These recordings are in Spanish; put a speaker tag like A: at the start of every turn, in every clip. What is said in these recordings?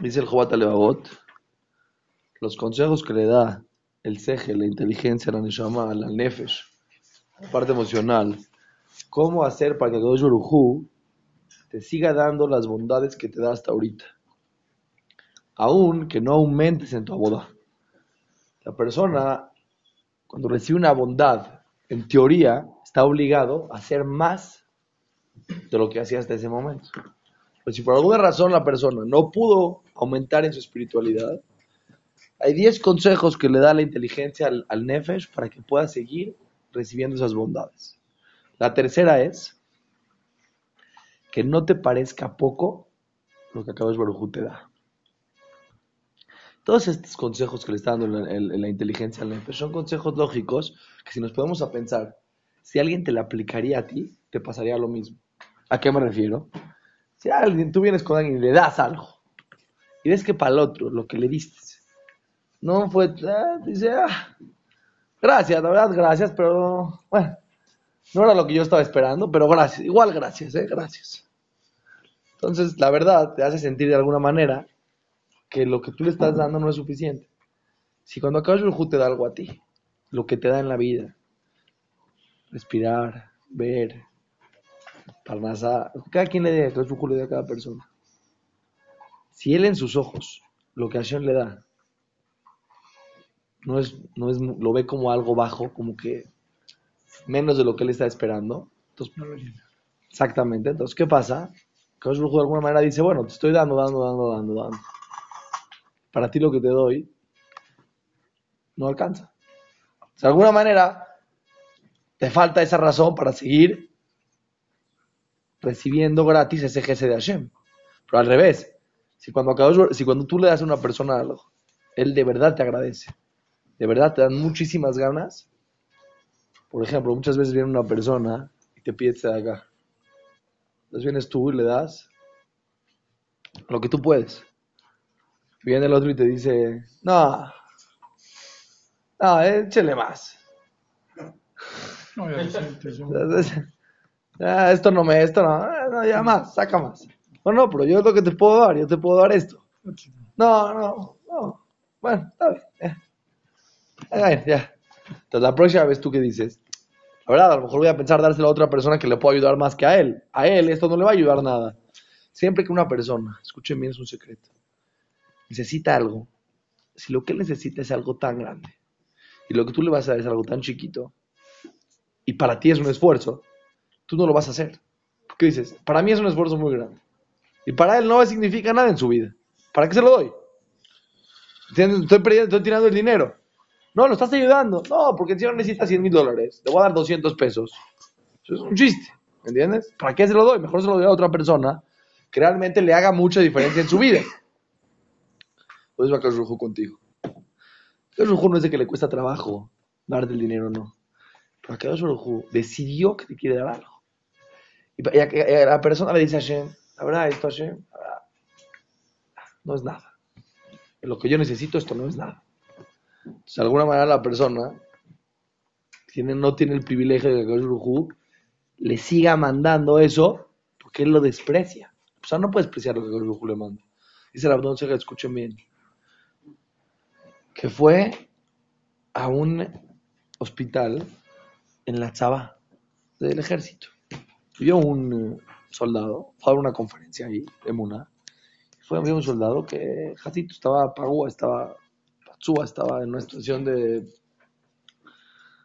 A: Dice el Jobat Alevabot, los consejos que le da el ceje, la inteligencia, la neshama, la nefesh, la parte emocional, cómo hacer para que Gosh Baruj te siga dando las bondades que te da hasta ahorita. Aún que no aumentes en tu boda. La persona, cuando recibe una bondad, en teoría, está obligado a hacer más de lo que hacía hasta ese momento. Pero si por alguna razón la persona no pudo aumentar en su espiritualidad, hay 10 consejos que le da la inteligencia al, al Nefesh para que pueda seguir recibiendo esas bondades. La tercera es que no te parezca poco lo que Akadosh Baruj te da. Todos estos consejos que le está dando la inteligencia al Nefesh son consejos lógicos que si nos podemos a pensar, si alguien te la aplicaría a ti, te pasaría lo mismo. ¿A qué me refiero? Si alguien, tú vienes con alguien y le das algo, y ves que para el otro lo que le diste no fue, ah, dice, ah, gracias, la verdad, gracias, pero bueno, no era lo que yo estaba esperando, pero gracias, igual gracias, eh, gracias. Entonces, la verdad, te hace sentir de alguna manera que lo que tú le estás dando no es suficiente. Si cuando acabas el te da algo a ti, lo que te da en la vida, respirar, ver, parnasar, cada quien le dé, le dé a cada persona. Si él en sus ojos, lo que Hashem le da, no es, no es, lo ve como algo bajo, como que menos de lo que él está esperando, entonces, exactamente, entonces, ¿qué pasa? Que de alguna manera dice, bueno, te estoy dando, dando, dando, dando, dando. Para ti lo que te doy no alcanza. De alguna manera, te falta esa razón para seguir recibiendo gratis ese jefe de Hashem. Pero al revés, si cuando, acabas, si cuando tú le das a una persona algo, él de verdad te agradece, de verdad te dan muchísimas ganas. Por ejemplo, muchas veces viene una persona y te pide de acá. Entonces vienes tú y le das lo que tú puedes. Viene el otro y te dice, no, no, échale más.
B: No, ya
A: Ah, esto no me, esto no, ah, no, ya más, saca más. No, no, pero yo es lo que te puedo dar, yo te puedo dar esto. No, no, no. Bueno, está bien. Ya. Ya, ya. Entonces la próxima vez tú que dices, la verdad, a lo mejor voy a pensar dárselo a otra persona que le pueda ayudar más que a él. A él esto no le va a ayudar nada. Siempre que una persona, escuchen bien, es un secreto, necesita algo, si lo que él necesita es algo tan grande y lo que tú le vas a dar es algo tan chiquito y para ti es un esfuerzo, tú no lo vas a hacer. Porque dices, para mí es un esfuerzo muy grande. Y para él no significa nada en su vida. ¿Para qué se lo doy? Estoy, estoy tirando el dinero. No, lo estás ayudando. No, porque el señor necesita 100 mil dólares. Le voy a dar 200 pesos. Eso es un chiste. ¿Entiendes? ¿Para qué se lo doy? Mejor se lo doy a otra persona que realmente le haga mucha diferencia en su vida. Entonces va a Rujo contigo. Rujo no es de que le cuesta trabajo darte el dinero, no. Pero decidió que te quiere dar algo. Y, la persona le dice a Hashem, la verdad, esto Hashem, la no es nada. Lo que yo necesito, esto no es nada. Entonces, de alguna manera la persona tiene, no tiene el privilegio de que Baruj le siga mandando eso porque él lo desprecia. O sea, no puede despreciar lo que Baruj le manda. Dice la Abdón que escuchen bien. Que fue a un hospital en la Tzaba del ejército. Vio un eh, soldado, fue a una conferencia ahí, de Muna. Fue un soldado que, Jatito, estaba Pagúa, estaba Patsúa, estaba en una situación de.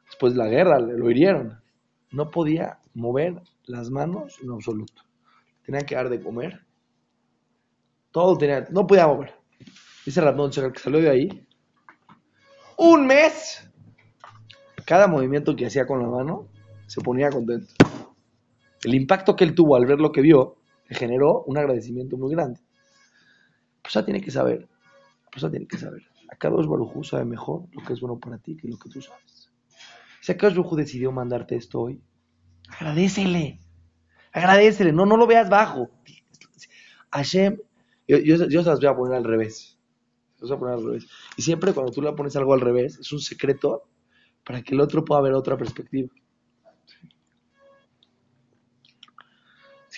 A: Después de la guerra, lo hirieron. No podía mover las manos en absoluto. Tenía que dar de comer. Todo tenía, no podía mover. Dice Chegar que salió de ahí. Un mes cada movimiento que hacía con la mano se ponía contento. El impacto que él tuvo al ver lo que vio le generó un agradecimiento muy grande. La persona tiene que saber, la persona tiene que saber. Akadosh Barujú sabe mejor lo que es bueno para ti que lo que tú sabes. Si Akadosh Barujú decidió mandarte esto hoy, agradecele. Agradecele, no, no lo veas bajo. Hashem, yo, yo, yo las voy a poner al revés. Se las voy a poner al revés. Y siempre cuando tú le pones algo al revés, es un secreto para que el otro pueda ver otra perspectiva.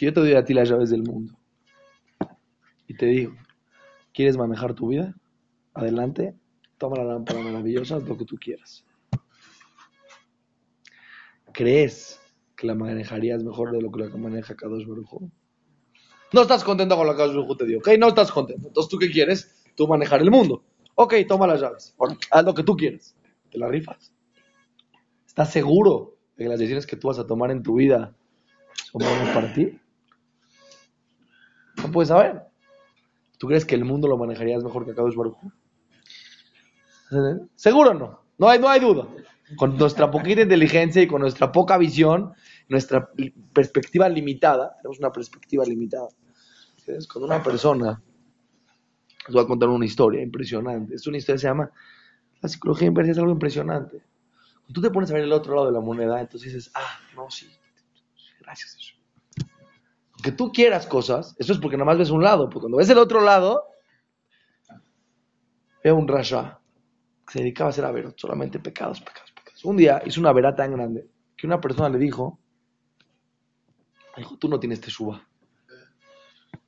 A: Si yo te doy a ti las llaves del mundo y te digo, ¿Quieres manejar tu vida? Adelante, toma la lámpara maravillosa, haz lo que tú quieras. ¿Crees que la manejarías mejor de lo que la maneja Kadosh Baruj No estás contento con lo que Kadosh Baruj te dio, ¿ok? No estás contento. Entonces, ¿tú qué quieres? Tú manejar el mundo. Ok, toma las llaves. haz lo que tú quieres. Te la rifas. ¿Estás seguro de que las decisiones que tú vas a tomar en tu vida son buenas para ti? No puedes saber. ¿Tú crees que el mundo lo manejarías mejor que Kadosh Baruj Seguro no. No hay, no hay duda. Con nuestra poquita inteligencia y con nuestra poca visión, nuestra perspectiva limitada, tenemos una perspectiva limitada. Cuando una persona, les voy a contar una historia impresionante. Es una historia que se llama, la psicología inversa es algo impresionante. Cuando tú te pones a ver el otro lado de la moneda, entonces dices, ah, no, sí, gracias. Aunque tú quieras cosas, eso es porque nada más ves un lado, porque cuando ves el otro lado, veo un rasha que se dedicaba a hacer averot, solamente pecados, pecados. Un día hizo una verá tan grande que una persona le dijo, dijo, tú no tienes teshuva.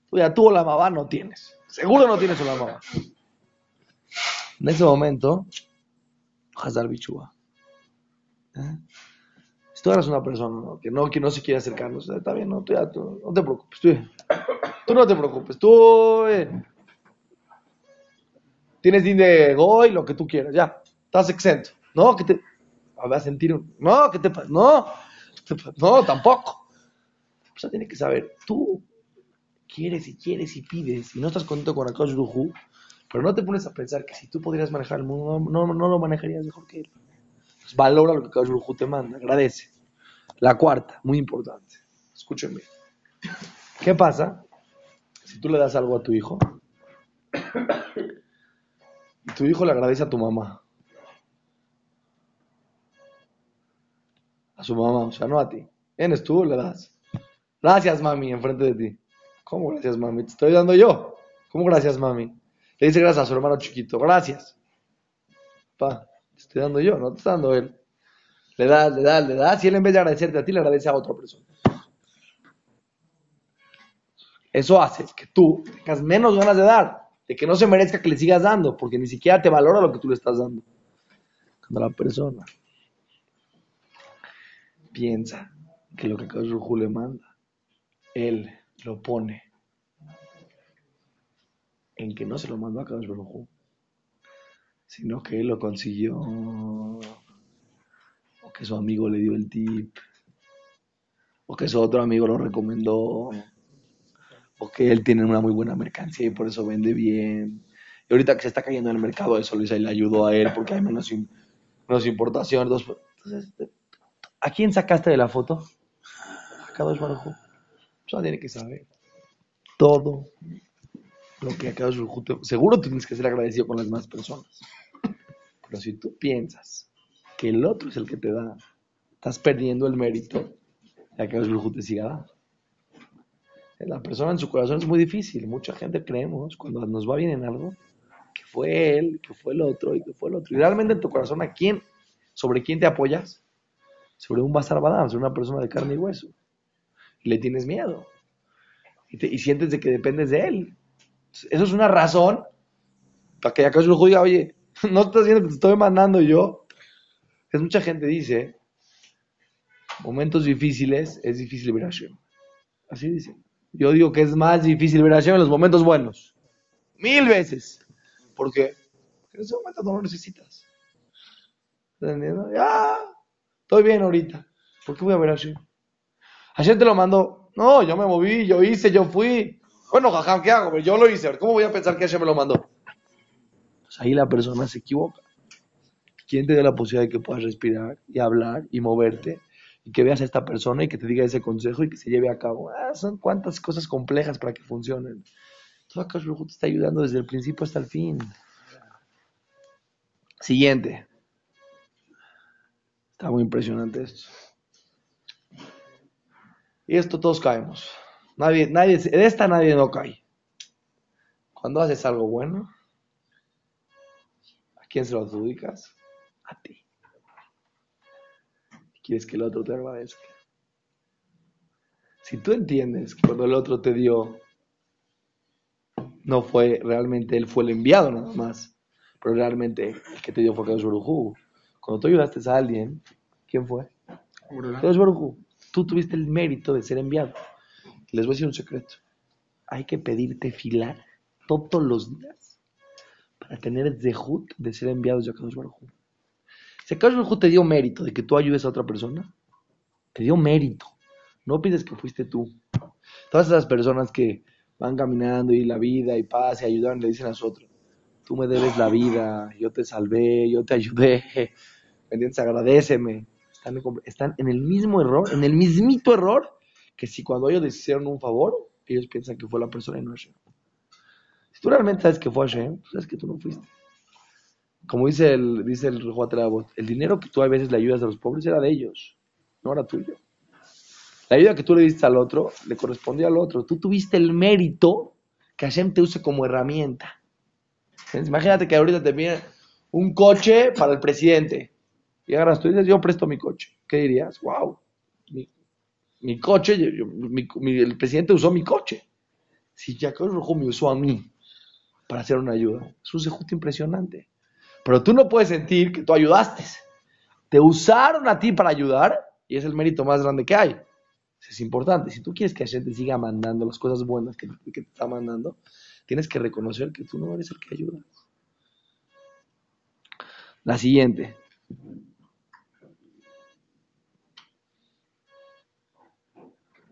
A: Tú ya tú la mamá no tienes. Seguro no tienes la mamá. En ese momento, Hazar Bichuba. ¿Eh? Tú eres una persona que, no, que no se quiere acercarnos, está bien, no, tú no te preocupes. Tú, no te preocupes. Tú eh, tienes din de goy, lo que tú quieras, ya. Estás exento. No, que te, va a sentir un, no, ¿qué te? No, no, tampoco. O sea, tiene que saber, tú quieres y quieres y pides y no estás contento con Akash Ruhu, pero no te pones a pensar que si tú podrías manejar el mundo, no, no, lo manejarías mejor que él. valora lo que Akash Ruhu te manda, agradece. La cuarta, muy importante, escúchenme. ¿Qué pasa si tú le das algo a tu hijo y tu hijo le agradece a tu mamá? a su mamá, o sea, no a ti. Vienes tú, le das. Gracias, mami, enfrente de ti. ¿Cómo gracias, mami? Te estoy dando yo. ¿Cómo gracias, mami? Le dice gracias a su hermano chiquito. Gracias. Pa, te estoy dando yo, no te está dando él. Le das, le das, le das, y él en vez de agradecerte a ti, le agradece a otra persona. Eso hace que tú tengas menos ganas de dar, de que no se merezca que le sigas dando, porque ni siquiera te valora lo que tú le estás dando. Cuando la persona piensa que lo que Kadosh le manda, él lo pone en que no se lo mandó a Kadosh sino que él lo consiguió, que su amigo le dio el tip, o que su otro amigo lo recomendó, o que él tiene una muy buena mercancía y por eso vende bien. Y ahorita que se está cayendo en el mercado, eso le ayudó a él porque hay menos, menos importación. Entonces, ¿A quién sacaste de la foto? A Kadosh Baruj Eso tiene que saber. Todo lo que a Kadosh Seguro tienes que ser agradecido con las demás personas. Pero si tú piensas que el otro es el que te da, estás perdiendo el mérito de que Kadosh te siga dando. La persona en su corazón es muy difícil. Mucha gente creemos, cuando nos va bien en algo, que fue él, que fue el otro y que fue el otro. Y realmente en tu corazón, ¿a quién, sobre quién te apoyas? sobre un Basar Badam, sobre una persona de carne y hueso. Y le tienes miedo. Y, sientes de que dependes de él. Eso es una razón para que acaso lo diga, oye, no estás viendo que te estoy mandando yo. Mucha gente dice, momentos difíciles es difícil ver a Hashem. Así dice. Yo digo que es más difícil ver a Hashem en los momentos buenos. Mil veces. ¿Por qué? Porque en ese momento no lo necesitas. ¿Estás entendiendo? Ya, Estoy bien ahorita. ¿Por qué voy a ver a Hashem? Hashem te lo mandó. No, yo me moví, yo hice, yo fui. Bueno, jajam, ¿qué hago? Yo lo hice. ¿Cómo voy a pensar que Hashem me lo mandó? Pues ahí la persona se equivoca. ¿Quién te da la posibilidad de que puedas respirar y hablar y moverte? Y que veas a esta persona y que te diga ese consejo y que se lleve a cabo. Ah, son cuantas cosas complejas para que funcionen. Todo acá te está ayudando desde el principio hasta el fin. Siguiente. Está muy impresionante esto. Y esto todos caemos. Nadie, nadie, de esta nadie no cae. Cuando haces algo bueno, ¿a quién se lo adjudicas? A ti. Quieres que el otro te agradezca. Si tú entiendes que cuando el otro te dio no fue realmente, él fue el enviado nada más. Pero realmente el que te dio fue Kadosh Baruj Cuando tú ayudaste a alguien, ¿quién fue? Kadosh Tú tuviste el mérito de ser enviado. Les voy a decir un secreto. Hay que pedirte filar todos los días para tener el zehut de ser enviados de Kadosh Baruj Si Baruj te dio mérito de que tú ayudes a otra persona, te dio mérito. No pides que fuiste tú. Todas esas personas que van caminando y la vida y paz y ayudan, le dicen a nosotros, tú me debes la vida, yo te salvé, yo te ayudé, ¿me entiendes? Agradeceme. Están, en el mismo error, en el mismito error, que si cuando ellos les hicieron un favor, ellos piensan que fue la persona y no Hashem. Si tú realmente sabes que fue Hashem, tú sabes que tú no fuiste. Como dice el, dice el el dinero que tú a veces le ayudas a los pobres era de ellos, no era tuyo. La ayuda que tú le diste al otro le correspondió al otro. Tú tuviste el mérito que Hashem te use como herramienta. Imagínate que ahorita te viene un coche para el presidente. Y agarras tú y dices, yo presto mi coche. ¿Qué dirías? ¡Wow! Mi, coche, el presidente usó mi coche. Si Jacob Rojo me usó a mí para hacer una ayuda, es un impresionante. Pero tú no puedes sentir que tú ayudaste. Te usaron a ti para ayudar y es el mérito más grande que hay es importante. Si tú quieres que Hashem te siga mandando las cosas buenas que, te está mandando, tienes que reconocer que tú no eres el que ayuda. La siguiente.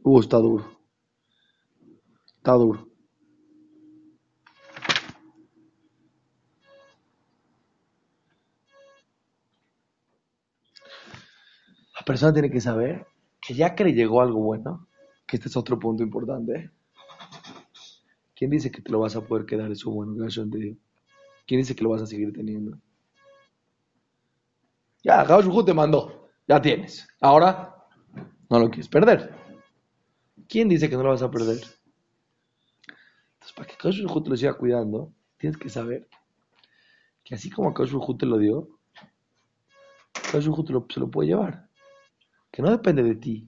A: Uh, está duro. Está duro. Persona tiene que saber que ya que le llegó algo bueno, que este es otro punto importante, ¿quién dice que te lo vas a poder quedar eso bueno que ¿Quién dice que lo vas a seguir teniendo? Ya, Gauchujú te mandó, ya tienes. Ahora no lo quieres perder. ¿Quién dice que no lo vas a perder? Entonces, para que Gauchujú te lo siga cuidando, tienes que saber que así como Gauchujú te lo dio, Gauchujú te se lo puede llevar que no depende de ti.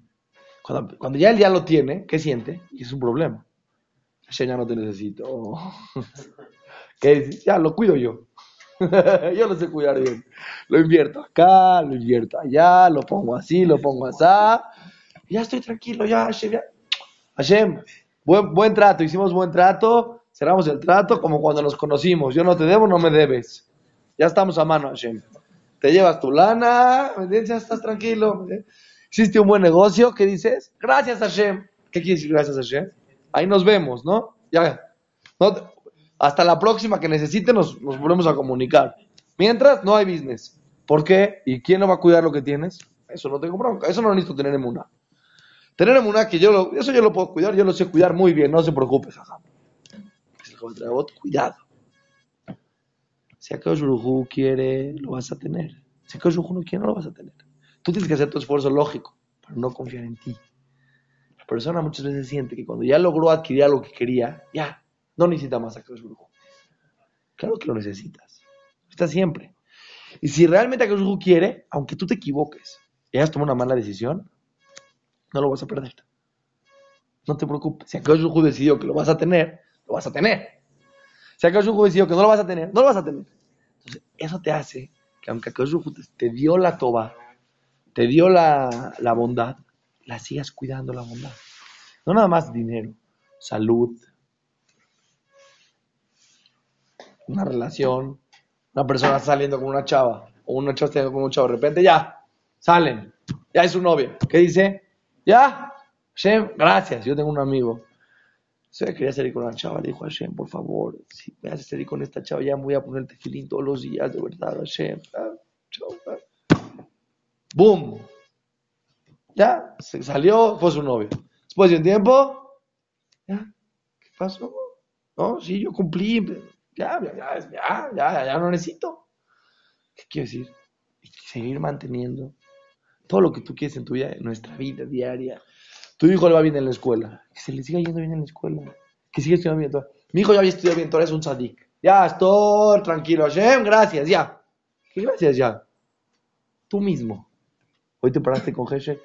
A: Cuando, ya él ya lo tiene, ¿qué siente? Y es un problema. ya no te necesito. ¿Qué? Ya lo cuido yo. yo lo sé cuidar bien. Lo invierto acá, lo invierto allá, lo pongo así, lo pongo así. Ya estoy tranquilo, ya, Hashem. Hashem, buen, buen trato, hicimos buen trato, cerramos el trato como cuando nos conocimos. Yo no te debo, no me debes. Ya estamos a mano, Hashem. Te llevas tu lana, ¿me Ya estás tranquilo. Hiciste un buen negocio, ¿qué dices? Gracias Hashem. ¿Qué quiere decir gracias Hashem? Ahí nos vemos, ¿no? Ya. hasta la próxima que necesite nos, volvemos a comunicar. Mientras, no hay business. ¿Por qué? ¿Y quién no va a cuidar lo que tienes? Eso no tengo bronca. Eso no necesito tener en. Tener en que yo lo, eso yo lo puedo cuidar, yo lo sé cuidar muy bien, no se preocupe, Cuidado. Si Akash quiere, lo vas a tener. Si Akash no quiere, no lo vas a tener. Tú tienes que hacer tu esfuerzo lógico para no confiar en ti. La persona muchas veces siente que cuando ya logró adquirir algo que quería, ya, no necesita más a Brujo. Claro que lo necesitas. Está siempre. Y si realmente Brujo quiere, aunque tú te equivoques y hayas tomado una mala decisión, no lo vas a perder. No te preocupes. Si Brujo decidió que lo vas a tener, lo vas a tener. Si Brujo decidió que no lo vas a tener, no lo vas a tener. Entonces, eso te hace que aunque Brujo te dio la toba, te dio la, bondad, la sigas cuidando la bondad. No nada más dinero, salud, una relación, una persona saliendo con una chava, o una chava saliendo con un chavo, de repente ya, salen, ya es su novia. ¿Qué dice? Ya, Hashem, gracias, yo tengo un amigo. Se quería salir con una chava, le dijo a Hashem, por favor, si me haces salir con esta chava, ya me voy a ponerte filín todos los días, de verdad, Hashem. Ah, ¡Boom! Ya, se salió, fue su novio. Después de un tiempo, ¿ya? ¿Qué pasó? No, sí, yo cumplí. Ya, ya, ya, ya, ya, no necesito. ¿Qué quiero decir? Seguir manteniendo todo lo que tú quieres en tu vida, en nuestra vida diaria. Tu hijo le va bien en la escuela. Que se le siga yendo bien en la escuela. Que siga estudiando bien. Mi hijo ya había estudiado bien, ahora es un sadik. Ya, estoy tranquilo. Hashem, gracias, ya. ¿Qué gracias ya? Tú mismo. ¿Hoy te paraste con Heshek?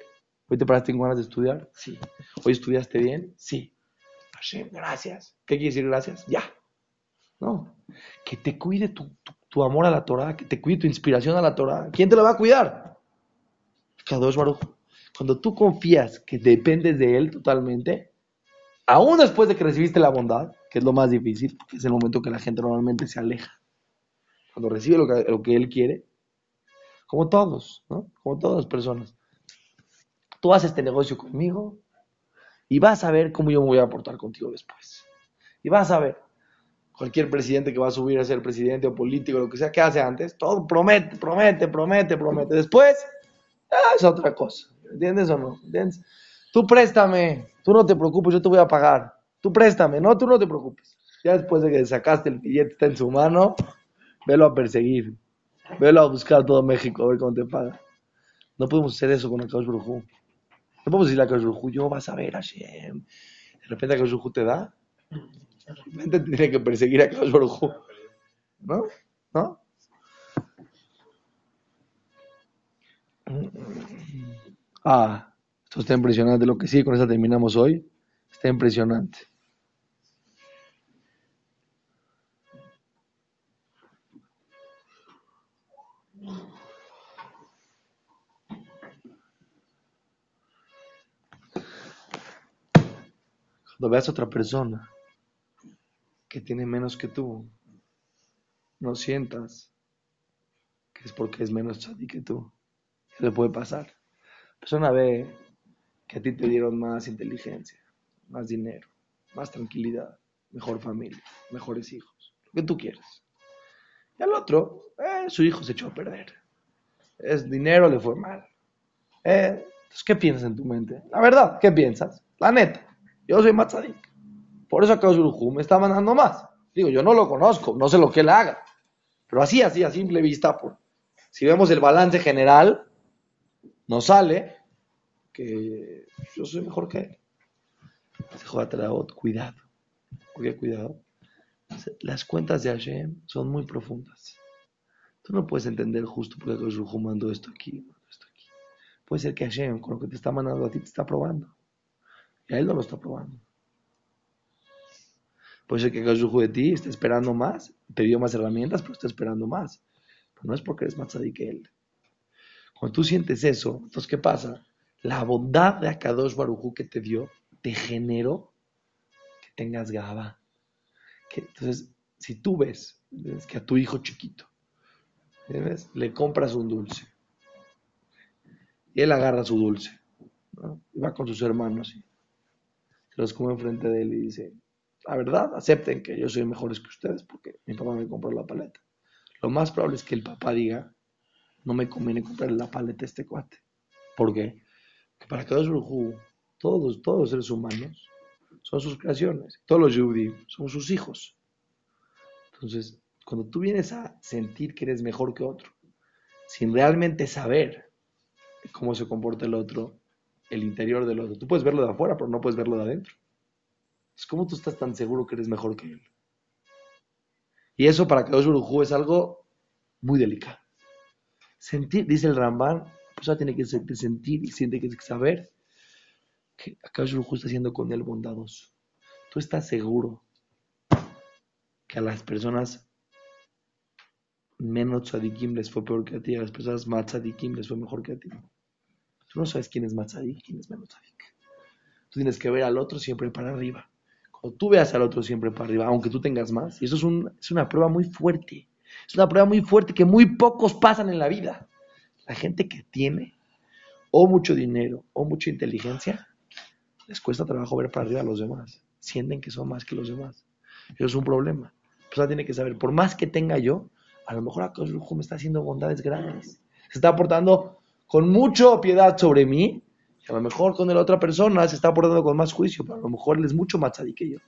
A: ¿Hoy te paraste con ganas de estudiar? Sí. ¿Hoy estudiaste bien? Sí. Hashem, gracias. ¿Qué quiere decir gracias? Ya. No. Que te cuide tu, tu- tu amor a la Torah, que te cuide tu inspiración a la Torah. ¿Quién te la va a cuidar? Kadosh Baruj. Cuando tú confías que dependes de Él totalmente, aún después de que recibiste la bondad, que es lo más difícil, porque es el momento que la gente normalmente se aleja. Cuando recibe lo que, lo que Él quiere, como todos, ¿no? Como todas las personas. Tú haces este negocio conmigo y vas a ver cómo yo me voy a aportar contigo después. Y vas a ver. Cualquier presidente que va a subir a ser presidente o político, lo que sea, que hace antes? Todo promete, promete, promete, promete. Después, ah, es otra cosa. ¿Entiendes o no? ¿Entiendes? Tú préstame, tú no te preocupes, yo te voy a pagar. Tú préstame, no, tú no te preocupes. Ya después de que sacaste el billete, está en su mano, velo a perseguir. Velo a buscar todo México, a ver cómo te paga. No podemos hacer eso con Akash Brujú. No podemos decirle a Akash Brujú, yo vas a ver a Hashem. De repente Akash Brujú te da. De repente te tiene que perseguir a Akash Brujú. ¿No? ¿No? Ah, esto está impresionante. Lo que sí, con eso terminamos hoy. Está impresionante. Cuando veas a otra persona que tiene menos que tú, no sientas que es porque es menos chadi que tú. Eso le puede pasar. La persona ve que a ti te dieron más inteligencia, más dinero, más tranquilidad, mejor familia, mejores hijos, lo que tú quieras. Y al otro, eh, su hijo se echó a perder. Es dinero, le fue mal. Eh, entonces, ¿qué piensas en tu mente? La verdad, ¿qué piensas? La neta, yo soy Matzadik. Por eso acá Urujú me está mandando más. Digo, yo no lo conozco, no sé lo que él haga. Pero así, así, a simple vista, por, si vemos el balance general, nos sale que yo soy mejor que él. Traot, cuidado. ¿Por qué cuidado? Las cuentas de Hashem son muy profundas. Tú no puedes entender justo Baruj Hu mandó esto aquí, esto aquí. Puede ser que Hashem, con lo que te está mandando a ti, te está probando. Y a él no lo está probando. Puede ser que Akadosh Baruj Hu de ti esté esperando más, te dio más herramientas, pero está esperando más. Pero no es porque eres más que él. Cuando tú sientes eso, entonces ¿qué pasa? La bondad de Akadosh Baruj Hu que te dio te generó que tengas gaba. Que, entonces, si tú ves, ves que a tu hijo chiquito le compras un dulce y él agarra su dulce y va con sus hermanos y los come enfrente de él y dice, la verdad, acepten que yo soy mejores que ustedes porque mi papá me compró la paleta. Lo más probable es que el papá diga, no me conviene comprar la paleta a este cuate. ¿Por qué? Porque para cada Baruj todos, todos los seres humanos son sus creaciones. Todos los Yehudi son sus hijos. Entonces, cuando tú vienes a sentir que eres mejor que otro, sin realmente saber cómo se comporta el otro, el interior del otro, tú puedes verlo de afuera, pero no puedes verlo de adentro. Es como tú estás tan seguro que eres mejor que él. Y eso para Kadosh Baruj es algo muy delicado. Sentir, dice el Ramban, persona tiene que sentir, y tiene que saber que Akadosh Baruj está haciendo con él bondadoso. Tú estás seguro que a las personas menos tzadikim les fue peor que a ti, a las personas más tzadikim les fue mejor que a ti. Tú no sabes quién es más tzadik, quién es menos. Tú tienes que ver al otro siempre para arriba. Cuando tú veas al otro siempre para arriba, aunque tú tengas más, y eso es, un, es una prueba muy fuerte. Es una prueba muy fuerte que muy pocos pasan en la vida. La gente que tiene o mucho dinero o mucha inteligencia, les cuesta trabajo ver para arriba a los demás. Sienten que son más que los demás. Eso es un problema. La persona tiene que saber, por más que tenga yo, a lo mejor Hu me está haciendo bondades grandes. Se está aportando con mucha piedad sobre mí, y a lo mejor con la otra persona se está aportando con más juicio, pero a lo mejor él es mucho más tzadí que yo.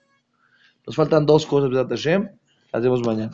A: Nos faltan dos cosas, Hashem, las vemos mañana.